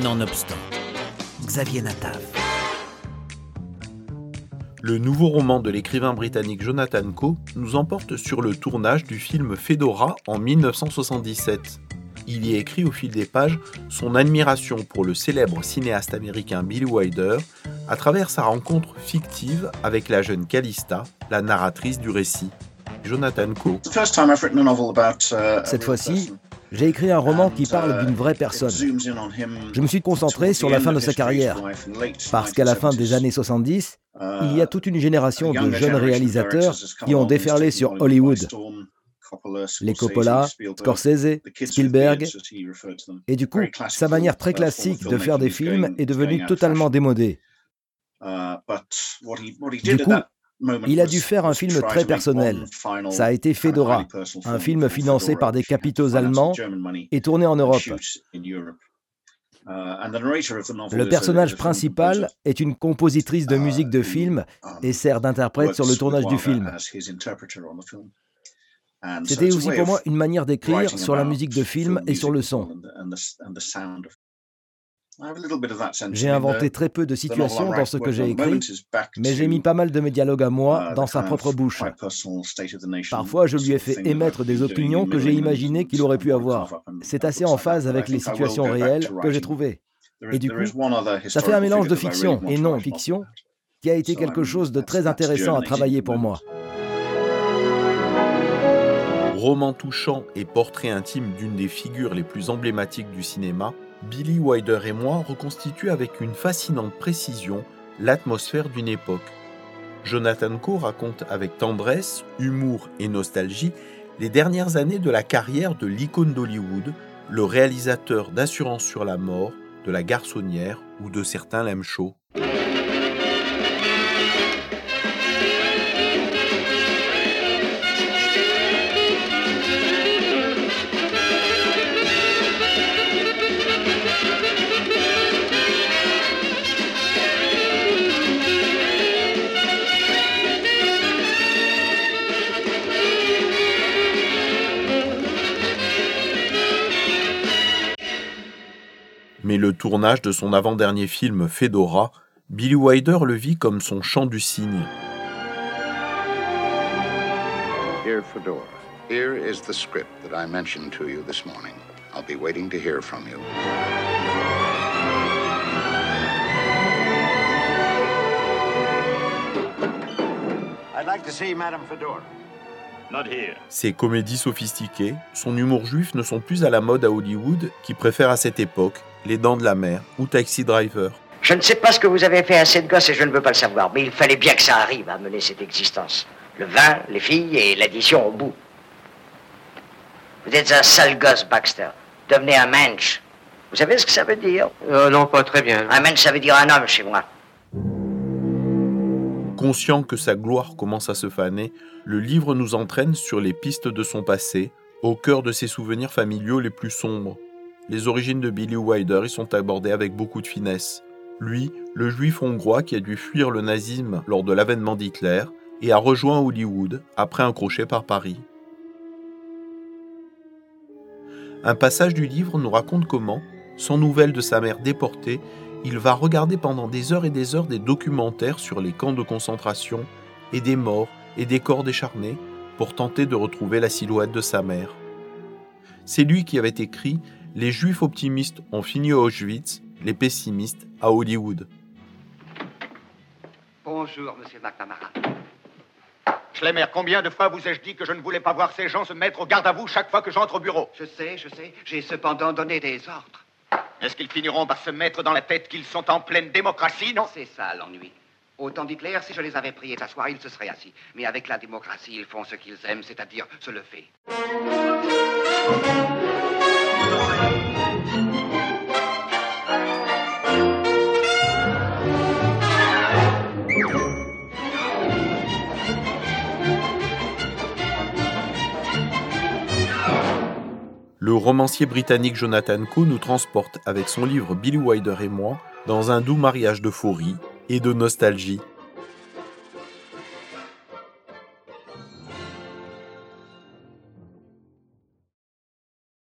Nonobstant, Xavier Natav. Le nouveau roman de l'écrivain britannique Jonathan Coe nous emporte sur le tournage du film Fedora en 1977. Il y écrit au fil des pages son admiration pour le célèbre cinéaste américain Billy Wilder à travers sa rencontre fictive avec la jeune Callista, la narratrice du récit. Jonathan Coe. Cette fois-ci, j'ai écrit un roman qui parle d'une vraie personne. Je me suis concentré sur la fin de sa carrière, parce qu'à la fin des années 70, il y a toute une génération de jeunes réalisateurs qui ont déferlé sur Hollywood. Les Coppola, Scorsese, Spielberg. Et du coup, sa manière très classique de faire des films est devenue totalement démodée. Du coup, il a dû faire un film très personnel. Ça a été Fedora, un film financé par des capitaux allemands et tourné en Europe. Le personnage principal est une compositrice de musique de film et sert d'interprète sur le tournage du film. C'était aussi pour moi une manière d'écrire sur la musique de film et sur le son. J'ai inventé très peu de situations dans ce que j'ai écrit, mais j'ai mis pas mal de mes dialogues à moi dans sa propre bouche. Parfois, je lui ai fait émettre des opinions que j'ai imaginé qu'il aurait pu avoir. C'est assez en phase avec les situations réelles que j'ai trouvées. Et du coup, ça fait un mélange de fiction et non-fiction qui a été quelque chose de très intéressant à travailler pour moi. Roman touchant et portrait intime d'une des figures les plus emblématiques du cinéma, Billy Wilder et moi reconstituent avec une fascinante précision l'atmosphère d'une époque. Jonathan Coe raconte avec tendresse, humour et nostalgie les dernières années de la carrière de l'icône d'Hollywood, le réalisateur d'Assurance sur la mort, de La Garçonnière ou de certains l'aiment Mais le tournage de son avant-dernier film Fedora, Billy Wilder le vit comme son chant du cygne. Dear Fedora, here is the script that I mentioned to you this morning. I'll be waiting to hear from you. I'd like to see Madame Fedora. Ses comédies sophistiquées, son humour juif ne sont plus à la mode à Hollywood, qui préfère à cette époque Les Dents de la Mer ou Taxi Driver. Je ne sais pas ce que vous avez fait à cette gosse et je ne veux pas le savoir, mais il fallait bien que ça arrive à mener cette existence. Le vin, les filles et l'addition au bout. Vous êtes un sale gosse, Baxter. Devenez un mensch. Vous savez ce que ça veut dire? Euh, Non, pas très bien. Un mensch, ça veut dire un homme chez moi. Conscient que sa gloire commence à se faner, le livre nous entraîne sur les pistes de son passé, au cœur de ses souvenirs familiaux les plus sombres. Les origines de Billy Wilder y sont abordées avec beaucoup de finesse. Lui, le juif hongrois qui a dû fuir le nazisme lors de l'avènement d'Hitler et a rejoint Hollywood après un crochet par Paris. Un passage du livre nous raconte comment, sans nouvelles de sa mère déportée, il va regarder pendant des heures et des heures des documentaires sur les camps de concentration et des morts et des corps décharnés pour tenter de retrouver la silhouette de sa mère. C'est lui qui avait écrit Les juifs optimistes ont fini à Auschwitz, les pessimistes à Hollywood. Bonjour, monsieur McNamara. Schlemmer, combien de fois vous ai-je dit que je ne voulais pas voir ces gens se mettre au garde à vous chaque fois que j'entre au bureau? Je sais, je sais. J'ai cependant donné des ordres. Est-ce qu'ils finiront par se mettre dans la tête qu'ils sont en pleine démocratie, non? C'est ça l'ennui. Au temps d'Hitler, si je les avais priés d'asseoir, ils se seraient assis. Mais avec la démocratie, ils font ce qu'ils aiment, c'est-à-dire se lever. Le romancier britannique Jonathan Coe nous transporte avec son livre Billy Wilder et moi dans un doux mariage d'euphorie et de nostalgie